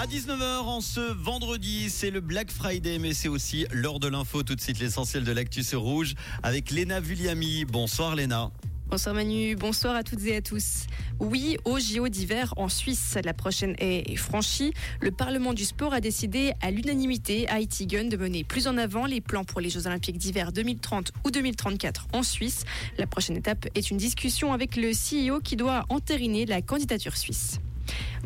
À 19h en ce vendredi, c'est le Black Friday, mais c'est aussi l'heure de l'info. Tout de suite, l'essentiel de l'actu rouge avec Léna Vulliami. Bonsoir Léna. Bonsoir Manu, bonsoir à toutes et à tous. Oui, au JO d'hiver en Suisse, la prochaine est franchie. Le Parlement du sport a décidé à l'unanimité à Gun de mener plus en avant les plans pour les Jeux olympiques d'hiver 2030 ou 2034 en Suisse. La prochaine étape est une discussion avec le CEO qui doit entériner la candidature suisse.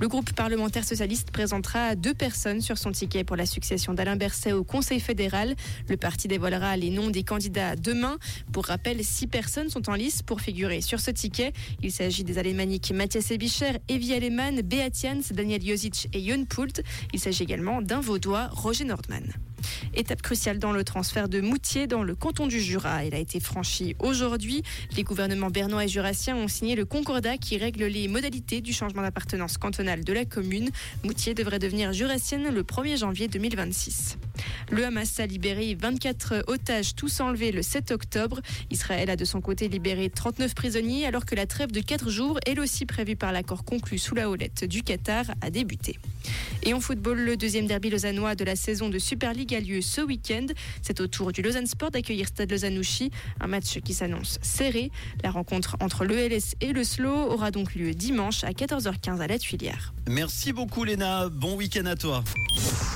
Le groupe parlementaire socialiste présentera deux personnes sur son ticket pour la succession d'Alain Berset au Conseil fédéral. Le parti dévoilera les noms des candidats demain. Pour rappel, six personnes sont en lice pour figurer sur ce ticket. Il s'agit des alémaniques Mathias Ebicher, Evie Alemann, Beat Jans, Daniel Josic et Jon Poult. Il s'agit également d'un Vaudois, Roger Nordman. Étape cruciale dans le transfert de Moutier dans le canton du Jura. Elle a été franchie aujourd'hui. Les gouvernements bernois et jurassiens ont signé le concordat qui règle les modalités du changement d'appartenance cantonale de la commune. Moutier devrait devenir jurassienne le 1er janvier 2026. Le Hamas a libéré 24 otages, tous enlevés le 7 octobre. Israël a de son côté libéré 39 prisonniers, alors que la trêve de 4 jours, elle aussi prévue par l'accord conclu sous la houlette du Qatar, a débuté. Et en football, le deuxième derby lausannois de la saison de Super League a lieu ce week-end. C'est au tour du Lausanne Sport d'accueillir Stade Lausanne-Ouchy, un match qui s'annonce serré. La rencontre entre le LS et le Slow aura donc lieu dimanche à 14h15 à la Tuilière. Merci beaucoup Léna, bon week-end à toi.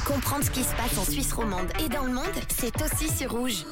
Comprendre ce qui se passe en Suisse romande et dans le monde, c'est aussi sur rouge.